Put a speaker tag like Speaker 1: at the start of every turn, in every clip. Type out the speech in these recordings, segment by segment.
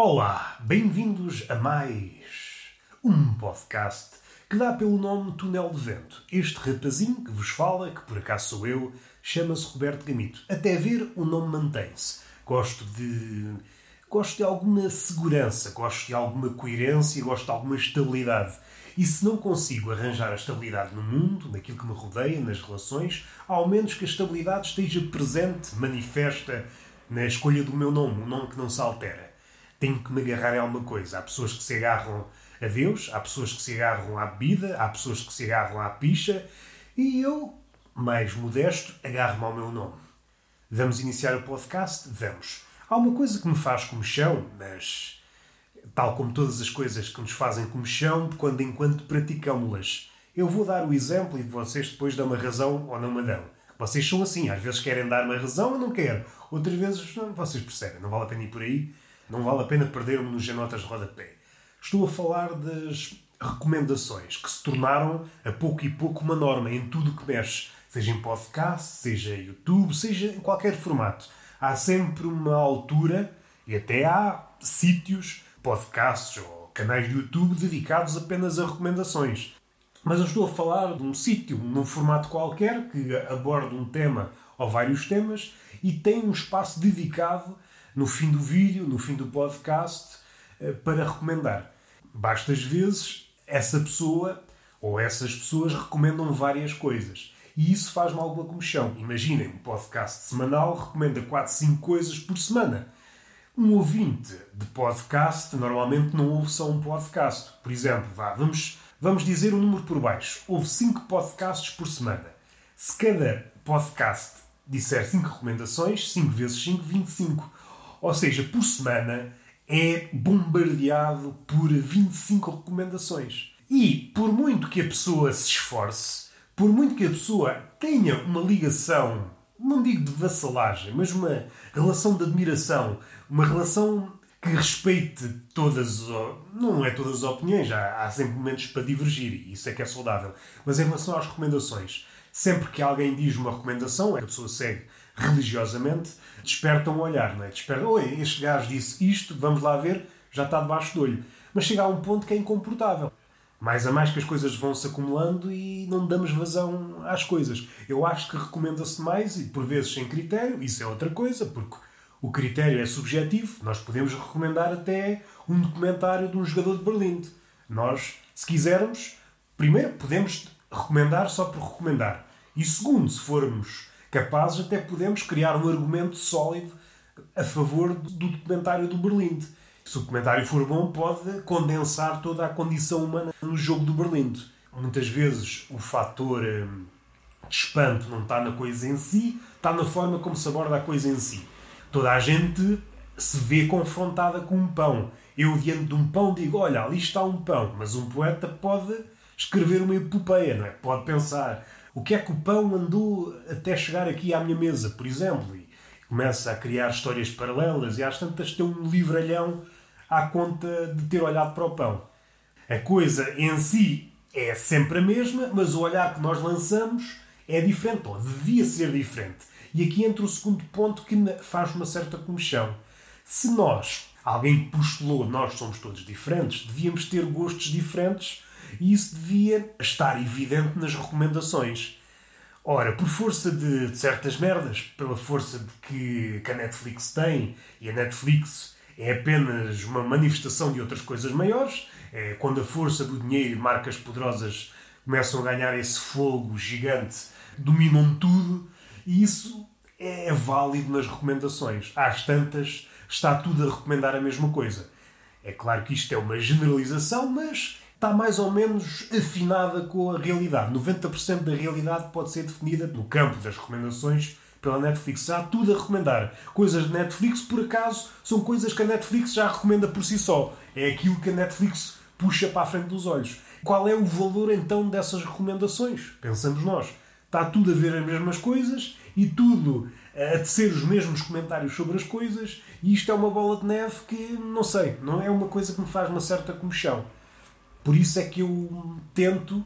Speaker 1: Olá, bem-vindos a mais um podcast que dá pelo nome Túnel de Vento. Este rapazinho que vos fala, que por acaso sou eu, chama-se Roberto Gamito. Até ver, o nome mantém-se. Gosto de. Gosto de alguma segurança, gosto de alguma coerência, gosto de alguma estabilidade. E se não consigo arranjar a estabilidade no mundo, naquilo que me rodeia, nas relações, ao menos que a estabilidade esteja presente, manifesta na escolha do meu nome, um nome que não se altera tenho que me agarrar a alguma coisa. Há pessoas que se agarram a Deus, há pessoas que se agarram à bebida, há pessoas que se agarram à picha e eu, mais modesto, agarro-me ao meu nome. Vamos iniciar o podcast? Vamos. Há uma coisa que me faz comichão, mas tal como todas as coisas que nos fazem comichão, quando enquanto praticamos-las. Eu vou dar o exemplo e vocês depois dão uma razão ou não me dão. Vocês são assim, às vezes querem dar uma razão ou não quero. Outras vezes, vocês percebem, não vale a pena ir por aí. Não vale a pena perder-me nos notas de rodapé. Estou a falar das recomendações que se tornaram a pouco e pouco uma norma em tudo o que mexe, seja em podcast, seja em YouTube, seja em qualquer formato. Há sempre uma altura e até há sítios, podcasts ou canais de YouTube dedicados apenas a recomendações. Mas eu estou a falar de um sítio, num formato qualquer, que aborda um tema ou vários temas e tem um espaço dedicado no fim do vídeo, no fim do podcast, eh, para recomendar. Basta às vezes essa pessoa ou essas pessoas recomendam várias coisas. E isso faz-me alguma comichão. Imaginem, um podcast semanal recomenda 4, 5 coisas por semana. Um ouvinte de podcast normalmente não ouve só um podcast. Por exemplo, vá, vamos, vamos dizer um número por baixo. Ouve 5 podcasts por semana. Se cada podcast disser 5 recomendações, 5 vezes 5, 25. Ou seja, por semana é bombardeado por 25 recomendações. E por muito que a pessoa se esforce, por muito que a pessoa tenha uma ligação, não digo de vassalagem, mas uma relação de admiração, uma relação que respeite todas, não é todas as opiniões, há, há sempre momentos para divergir, e isso é que é saudável. Mas em relação às recomendações, sempre que alguém diz uma recomendação, a pessoa segue religiosamente, despertam um olhar, não é? Despertam, oi, este gajo disse isto, vamos lá ver, já está debaixo do olho. Mas chega a um ponto que é incomportável. Mais a mais que as coisas vão se acumulando e não damos vazão às coisas. Eu acho que recomenda-se mais e por vezes sem critério, isso é outra coisa, porque o critério é subjetivo. Nós podemos recomendar até um documentário de um jogador de Berlim. Nós, se quisermos, primeiro podemos recomendar só por recomendar. E segundo, se formos capazes, até podemos criar um argumento sólido a favor do documentário do Berlim. Se o documentário for bom, pode condensar toda a condição humana no jogo do Berlim. Muitas vezes o fator hum, de espanto não está na coisa em si, está na forma como se aborda a coisa em si. Toda a gente se vê confrontada com um pão. Eu, diante de um pão, digo: Olha, ali está um pão. Mas um poeta pode escrever uma epopeia, não é? Pode pensar: o que é que o pão andou até chegar aqui à minha mesa, por exemplo? E começa a criar histórias paralelas e às tantas tem um livralhão à conta de ter olhado para o pão. A coisa em si é sempre a mesma, mas o olhar que nós lançamos é diferente, ou devia ser diferente. E aqui entra o segundo ponto que faz uma certa comichão. Se nós, alguém postulou, nós somos todos diferentes, devíamos ter gostos diferentes e isso devia estar evidente nas recomendações. Ora, por força de, de certas merdas, pela força de que, que a Netflix tem, e a Netflix é apenas uma manifestação de outras coisas maiores, é quando a força do dinheiro e marcas poderosas começam a ganhar esse fogo gigante, dominam tudo, e isso é válido nas recomendações. Às tantas, está tudo a recomendar a mesma coisa. É claro que isto é uma generalização, mas está mais ou menos afinada com a realidade. 90% da realidade pode ser definida no campo das recomendações pela Netflix. Há tudo a recomendar. Coisas de Netflix, por acaso, são coisas que a Netflix já recomenda por si só. É aquilo que a Netflix puxa para a frente dos olhos. Qual é o valor então dessas recomendações? Pensamos nós. Está tudo a ver as mesmas coisas e tudo a tecer os mesmos comentários sobre as coisas, e isto é uma bola de neve que, não sei, não é uma coisa que me faz uma certa comichão. Por isso é que eu tento,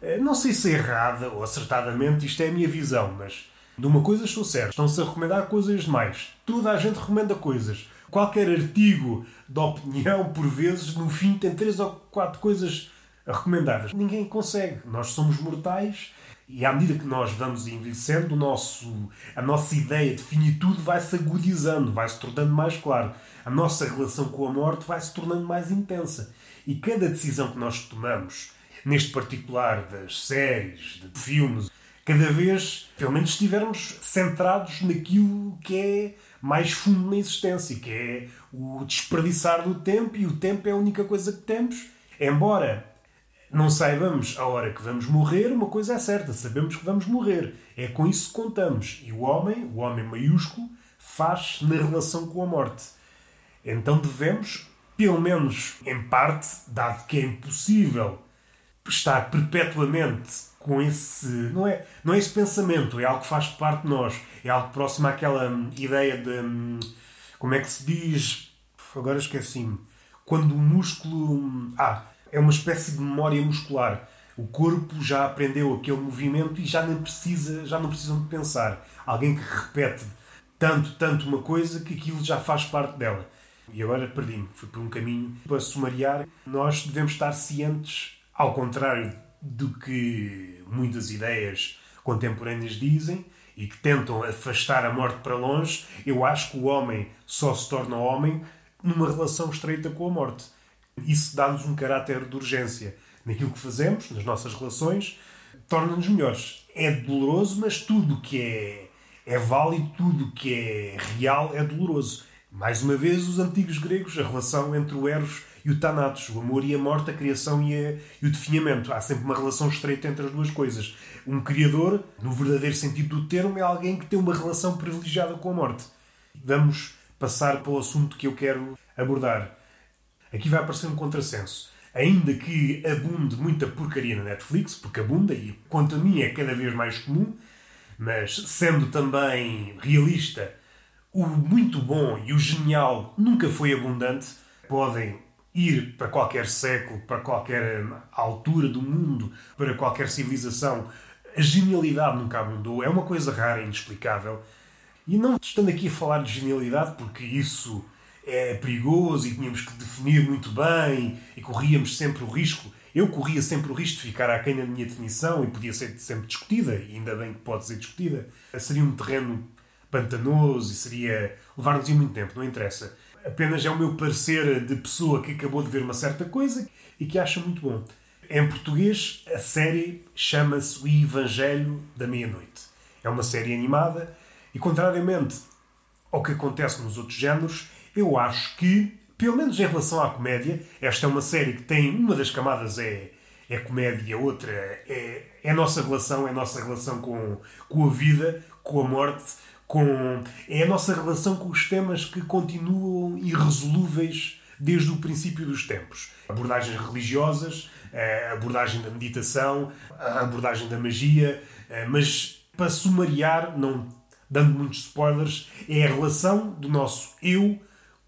Speaker 1: eh, não sei se é errada ou acertadamente, isto é a minha visão, mas de uma coisa estou certo. Estão-se a recomendar coisas demais. Toda a gente recomenda coisas. qualquer artigo de opinião, por vezes, no fim tem três ou quatro coisas recomendadas. Ninguém consegue. Nós somos mortais e à medida que nós vamos envelhecendo, o nosso, a nossa ideia de finitude vai se agudizando, vai se tornando mais claro. A nossa relação com a morte vai se tornando mais intensa. E cada decisão que nós tomamos, neste particular das séries, de filmes, cada vez, pelo menos, estivermos centrados naquilo que é mais fundo na existência, que é o desperdiçar do tempo, e o tempo é a única coisa que temos. Embora não saibamos a hora que vamos morrer, uma coisa é certa, sabemos que vamos morrer. É com isso que contamos. E o homem, o homem maiúsculo, faz na relação com a morte. Então devemos, pelo menos em parte, dado que é impossível estar perpetuamente com esse. Não é, não é esse pensamento, é algo que faz parte de nós. É algo próximo àquela hum, ideia de. Hum, como é que se diz? Agora esqueci-me. Quando o músculo. Hum, ah, é uma espécie de memória muscular. O corpo já aprendeu aquele movimento e já não precisa, já não precisam de pensar. Alguém que repete tanto, tanto uma coisa que aquilo já faz parte dela. E agora perdi-me, fui por um caminho para sumariar. Nós devemos estar cientes, ao contrário do que muitas ideias contemporâneas dizem e que tentam afastar a morte para longe, eu acho que o homem só se torna homem numa relação estreita com a morte. Isso dá-nos um caráter de urgência naquilo que fazemos, nas nossas relações, torna-nos melhores. É doloroso, mas tudo que é, é válido, tudo que é real é doloroso. Mais uma vez, os antigos gregos, a relação entre o Eros e o Thanatos, o amor e a morte, a criação e, a, e o definhamento. Há sempre uma relação estreita entre as duas coisas. Um criador, no verdadeiro sentido do termo, é alguém que tem uma relação privilegiada com a morte. Vamos passar para o assunto que eu quero abordar. Aqui vai aparecer um contrassenso. Ainda que abunde muita porcaria na Netflix, porque abunda e quanto a mim é cada vez mais comum, mas sendo também realista, o muito bom e o genial nunca foi abundante, podem ir para qualquer século, para qualquer altura do mundo, para qualquer civilização. A genialidade nunca abundou, é uma coisa rara e inexplicável. E não estando aqui a falar de genialidade, porque isso é perigoso e tínhamos que definir muito bem e corríamos sempre o risco. Eu corria sempre o risco de ficar aquém da minha definição e podia ser sempre discutida, e ainda bem que pode ser discutida. Seria um terreno pantanoso e seria. levar-nos muito tempo, não interessa. Apenas é o meu parecer de pessoa que acabou de ver uma certa coisa e que acha muito bom. Em português, a série chama-se O Evangelho da Meia-Noite. É uma série animada e, contrariamente ao que acontece nos outros géneros, eu acho que, pelo menos em relação à comédia, esta é uma série que tem uma das camadas é, é comédia, outra é, é a nossa relação, é a nossa relação com, com a vida, com a morte, com é a nossa relação com os temas que continuam irresolúveis desde o princípio dos tempos. Abordagens religiosas, a abordagem da meditação, a abordagem da magia, mas para sumariar, não dando muitos spoilers, é a relação do nosso eu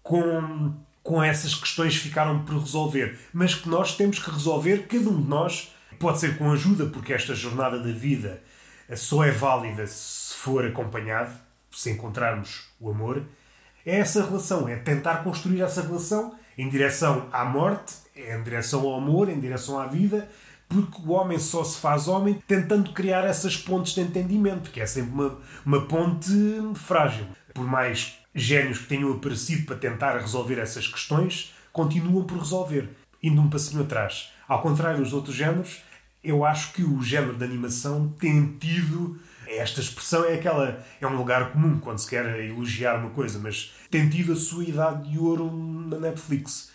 Speaker 1: com, com essas questões que ficaram por resolver, mas que nós temos que resolver, cada um de nós, pode ser com ajuda, porque esta jornada da vida só é válida se for acompanhado, se encontrarmos o amor. É essa relação, é tentar construir essa relação em direção à morte, em direção ao amor, em direção à vida, porque o homem só se faz homem tentando criar essas pontes de entendimento, que é sempre uma, uma ponte frágil. Por mais génios que tenham aparecido para tentar resolver essas questões continuam por resolver, indo um passinho atrás. Ao contrário dos outros géneros, eu acho que o género de animação tem tido. Esta expressão é aquela. É um lugar comum quando se quer elogiar uma coisa, mas tem tido a sua idade de ouro na Netflix.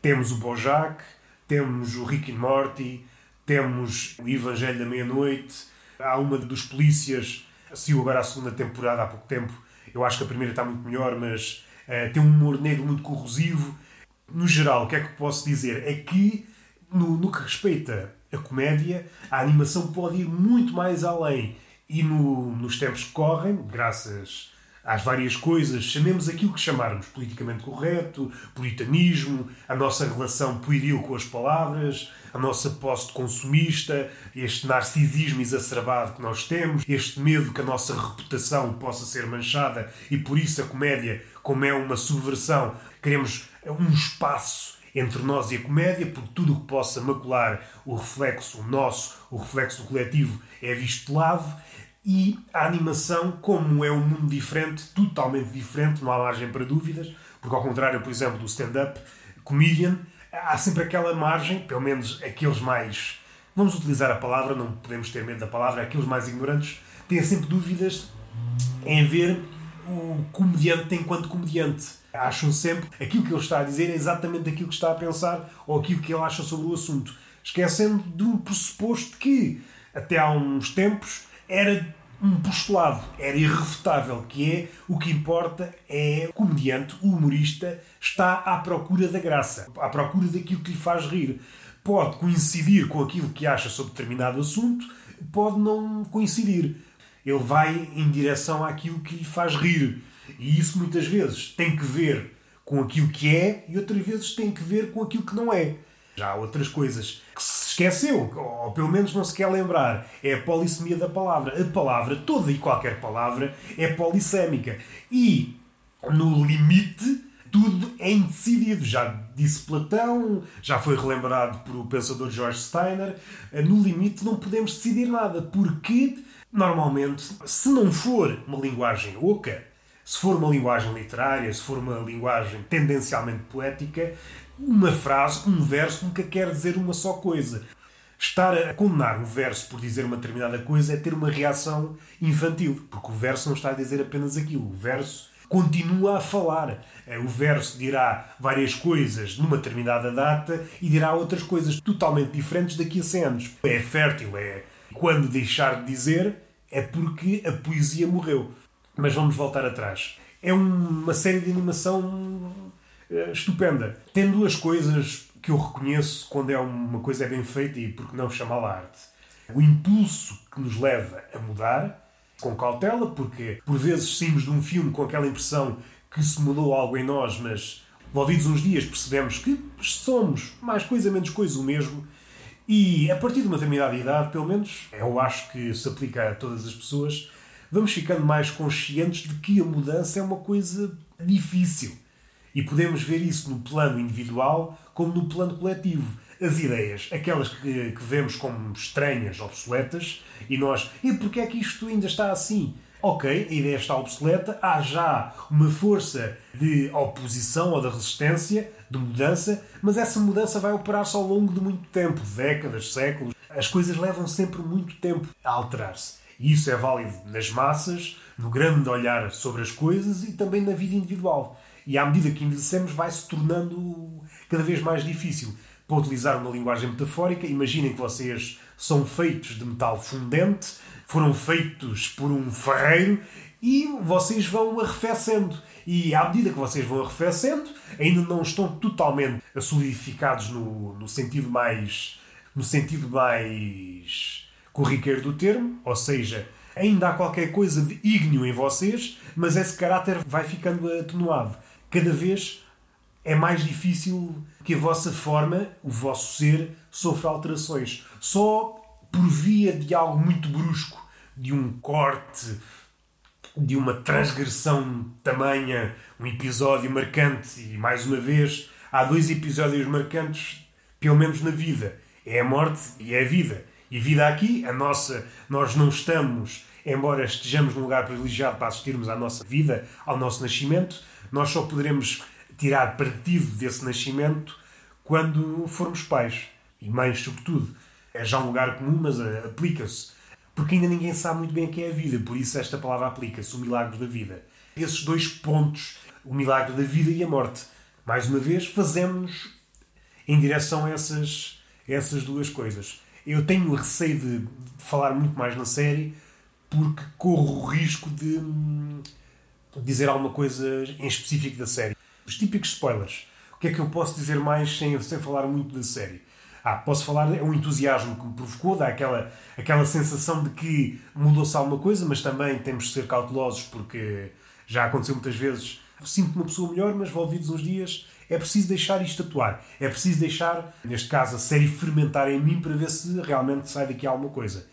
Speaker 1: Temos o Bojack, temos o Rick and Morty, temos o Evangelho da Meia-Noite, há uma dos polícias, saiu agora a segunda temporada há pouco tempo, eu acho que a primeira está muito melhor, mas uh, tem um humor negro muito corrosivo. No geral, o que é que posso dizer? É que, no, no que respeita a comédia, a animação pode ir muito mais além. E no, nos tempos que correm, graças às várias coisas, chamemos aquilo que chamarmos politicamente correto, puritanismo, a nossa relação pueril com as palavras, a nossa posse de consumista, este narcisismo exacerbado que nós temos, este medo que a nossa reputação possa ser manchada e por isso a comédia, como é uma subversão, queremos um espaço entre nós e a comédia, porque tudo o que possa macular o reflexo nosso, o reflexo do coletivo, é visto de lado. E a animação, como é um mundo diferente, totalmente diferente, não há margem para dúvidas, porque ao contrário, por exemplo, do stand-up comedian, há sempre aquela margem, pelo menos aqueles mais. Vamos utilizar a palavra, não podemos ter medo da palavra, aqueles mais ignorantes têm sempre dúvidas em ver o comediante enquanto comediante. Acham sempre aquilo que ele está a dizer é exatamente aquilo que está a pensar ou aquilo que ele acha sobre o assunto. Esquecendo de um pressuposto que, até há uns tempos, era um postulado, era irrefutável, que é o que importa é o comediante, o humorista, está à procura da graça, à procura daquilo que lhe faz rir. Pode coincidir com aquilo que acha sobre determinado assunto, pode não coincidir. Ele vai em direção àquilo que lhe faz rir. E isso muitas vezes tem que ver com aquilo que é e outras vezes tem que ver com aquilo que não é. Já há outras coisas que se esqueceu, ou pelo menos não se quer lembrar. É a polissemia da palavra. A palavra, toda e qualquer palavra, é polissémica. E, no limite, tudo é indecidido. Já disse Platão, já foi relembrado por o pensador George Steiner. No limite, não podemos decidir nada, porque, normalmente, se não for uma linguagem oca, se for uma linguagem literária, se for uma linguagem tendencialmente poética, uma frase, um verso, nunca quer dizer uma só coisa. Estar a condenar o verso por dizer uma determinada coisa é ter uma reação infantil, porque o verso não está a dizer apenas aquilo. O verso continua a falar. É, o verso dirá várias coisas numa determinada data e dirá outras coisas totalmente diferentes daqui a 100 anos. É fértil, é quando deixar de dizer é porque a poesia morreu. Mas vamos voltar atrás. É uma série de animação uh, estupenda. Tem duas coisas que eu reconheço quando é uma coisa bem feita e por que não chamá-la arte. O impulso que nos leva a mudar, com cautela, porque por vezes saímos de um filme com aquela impressão que se mudou algo em nós, mas envolvidos uns dias percebemos que somos mais coisa menos coisa o mesmo. E a partir de uma determinada idade, pelo menos, eu acho que se aplica a todas as pessoas, vamos ficando mais conscientes de que a mudança é uma coisa difícil. E podemos ver isso no plano individual como no plano coletivo. As ideias, aquelas que, que vemos como estranhas, obsoletas, e nós, e porquê é que isto ainda está assim? Ok, a ideia está obsoleta, há já uma força de oposição ou de resistência, de mudança, mas essa mudança vai operar-se ao longo de muito tempo décadas, séculos. As coisas levam sempre muito tempo a alterar-se. E isso é válido nas massas, no grande olhar sobre as coisas e também na vida individual. E à medida que envelhecemos, vai se tornando cada vez mais difícil. Para utilizar uma linguagem metafórica, imaginem que vocês são feitos de metal fundente, foram feitos por um ferreiro e vocês vão arrefecendo. E à medida que vocês vão arrefecendo, ainda não estão totalmente solidificados no, no sentido mais. no sentido mais corriqueiro do termo, ou seja, ainda há qualquer coisa de ígneo em vocês, mas esse caráter vai ficando atenuado. Cada vez é mais difícil que a vossa forma, o vosso ser, sofra alterações. Só por via de algo muito brusco, de um corte, de uma transgressão tamanha, um episódio marcante, e mais uma vez, há dois episódios marcantes, pelo menos na vida: é a morte e é a vida. E a vida aqui, a nossa, nós não estamos, embora estejamos num lugar privilegiado para assistirmos à nossa vida, ao nosso nascimento, nós só poderemos tirar partido desse nascimento quando formos pais. E mães, sobretudo. É já um lugar comum, mas eh, aplica-se. Porque ainda ninguém sabe muito bem o que é a vida, por isso esta palavra aplica-se, o milagre da vida. Esses dois pontos, o milagre da vida e a morte, mais uma vez, fazemos em direção a essas, essas duas coisas. Eu tenho receio de, falar muito mais na série porque corro o risco de dizer alguma coisa em específico da série. Os típicos spoilers. O que é que eu posso dizer mais sem, sem falar muito da série? Ah, posso falar, é um entusiasmo que me provocou, dá aquela, aquela sensação de que mudou-se alguma coisa, mas também temos de ser cautelosos porque Já aconteceu muitas vezes. Sinto-me uma pessoa melhor, mas envolvidos uns dias é preciso deixar isto atuar. É preciso deixar, neste caso, a série fermentar em mim para ver se realmente sai daqui alguma coisa.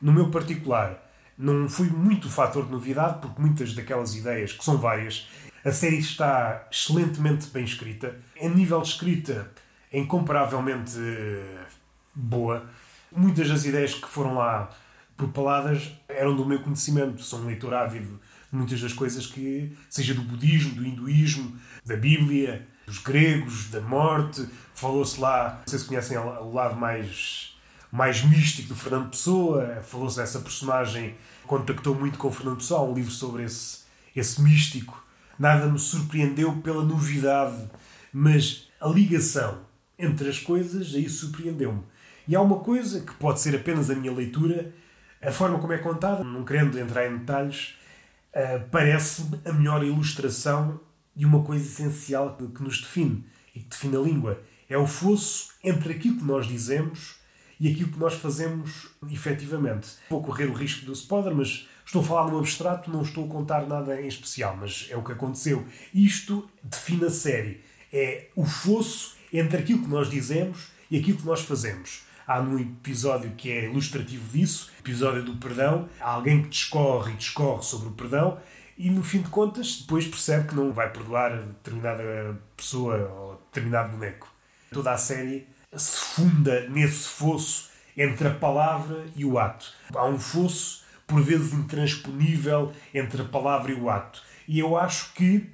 Speaker 1: No meu particular, não fui muito fator de novidade, porque muitas daquelas ideias, que são várias, a série está excelentemente bem escrita. Em nível de escrita, é incomparavelmente eh, boa. Muitas das ideias que foram lá propaladas eram do meu conhecimento. Sou um leitor ávido de muitas das coisas que, seja do budismo, do hinduísmo, da Bíblia, dos gregos, da morte. Falou-se lá, não sei se conhecem o lado mais, mais místico do Fernando Pessoa. Falou-se dessa personagem, contactou muito com o Fernando Pessoa, um livro sobre esse, esse místico. Nada me surpreendeu pela novidade, mas a ligação entre as coisas aí surpreendeu-me. E há uma coisa que pode ser apenas a minha leitura, a forma como é contada, não querendo entrar em detalhes, uh, parece-me a melhor ilustração de uma coisa essencial que, nos define e que define a língua. É o fosso entre aquilo que nós dizemos e aquilo que nós fazemos efetivamente. Vou correr o risco do spoiler, mas estou a falar num abstrato, não estou a contar nada em especial, mas é o que aconteceu. Isto define a série. É o fosso entre aquilo que nós dizemos e aquilo que nós fazemos. Há num episódio que é ilustrativo disso, episódio do perdão, há alguém que discorre e discorre sobre o perdão e no fim de contas depois percebe que não vai perdoar determinada pessoa ou determinado boneco. Toda a série se funda nesse fosso entre a palavra e o ato. Há um fosso, por vezes intransponível, entre a palavra e o ato. E eu acho que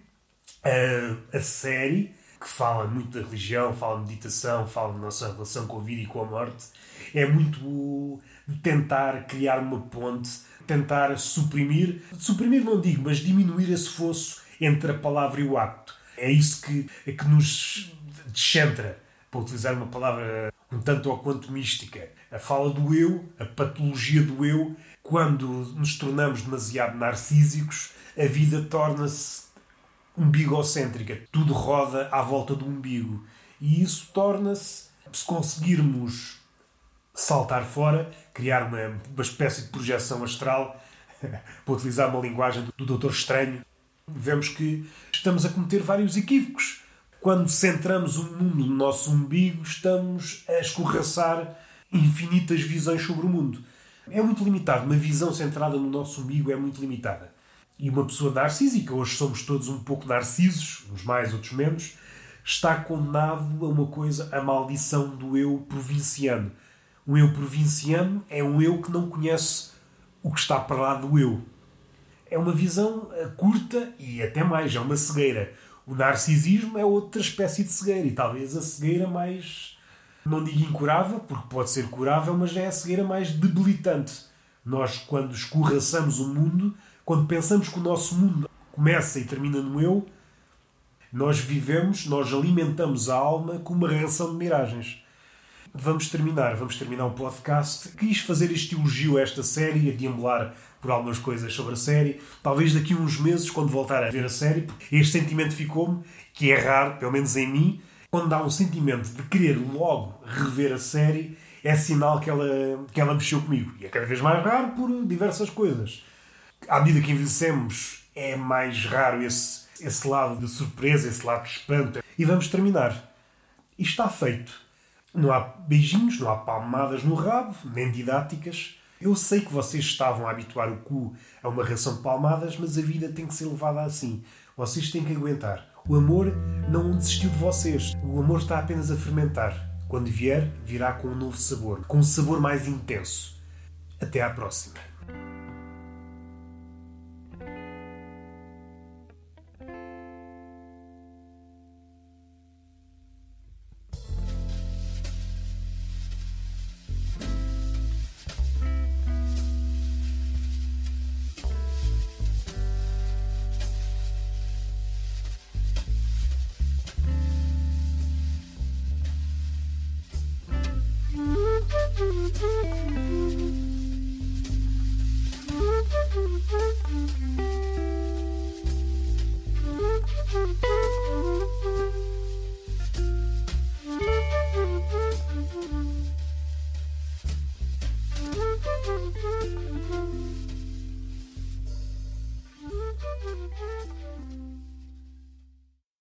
Speaker 1: a, a série, que fala muito da religião, fala de meditação, fala da nossa relação com a vida e com a morte, é muito de tentar criar uma ponte tentar suprimir, suprimir não digo, mas diminuir esse fosso entre a palavra e o acto. É isso que, é que nos descentra, para utilizar uma palavra um tanto ou quanto mística. A fala do eu, a patologia do eu, quando nos tornamos demasiado narcísicos, a vida torna-se umbigocêntrica. Tudo roda à volta do umbigo. E isso torna-se, se conseguirmos saltar fora, criar uma, uma espécie de projeção astral, para utilizar uma linguagem do Doutor Estranho, vemos que estamos a cometer vários equívocos. Quando centramos o mundo no nosso umbigo, estamos a escorraçar infinitas visões sobre o mundo. É muito limitado. Uma visão centrada no nosso umbigo é muito limitada. E uma pessoa narcísica, hoje somos todos um pouco narcisos, uns mais, outros menos, está condenado a uma coisa, a maldição do eu provinciano o eu provinciano é um eu que não conhece o que está para lá do eu. É uma visão eh, curta e até mais, é uma cegueira. O narcisismo é outra espécie de cegueira e talvez a cegueira mais, não digo incurável, porque pode ser curável, mas é a cegueira mais debilitante. Nós, quando escorraçamos o mundo, quando pensamos que o nosso mundo começa e termina no eu, nós vivemos, nós alimentamos a alma com uma reação de miragens vamos terminar, vamos terminar o podcast. Quis fazer este elogio a esta série, a deambular por algumas coisas sobre a série. Talvez daqui a uns meses, quando voltar a ver a série, porque este sentimento ficou-me, que é raro, pelo menos em mim, quando há um sentimento de querer logo rever a série, é sinal que ela, que ela mexeu comigo. E é cada vez mais raro por diversas coisas. À medida que envelhecemos, é mais raro esse, esse lado de surpresa, esse lado de espanto. E vamos terminar. E está feito. Não há beijinhos, não há palmadas no rabo, nem didáticas. Eu sei que vocês estavam a habituar o cu a uma reação de palmadas, mas a vida tem que ser levada assim. Vocês têm que aguentar. O amor não desistiu de vocês. O amor está apenas a fermentar. Quando vier, virá com um novo sabor, com um sabor mais intenso. Até à próxima.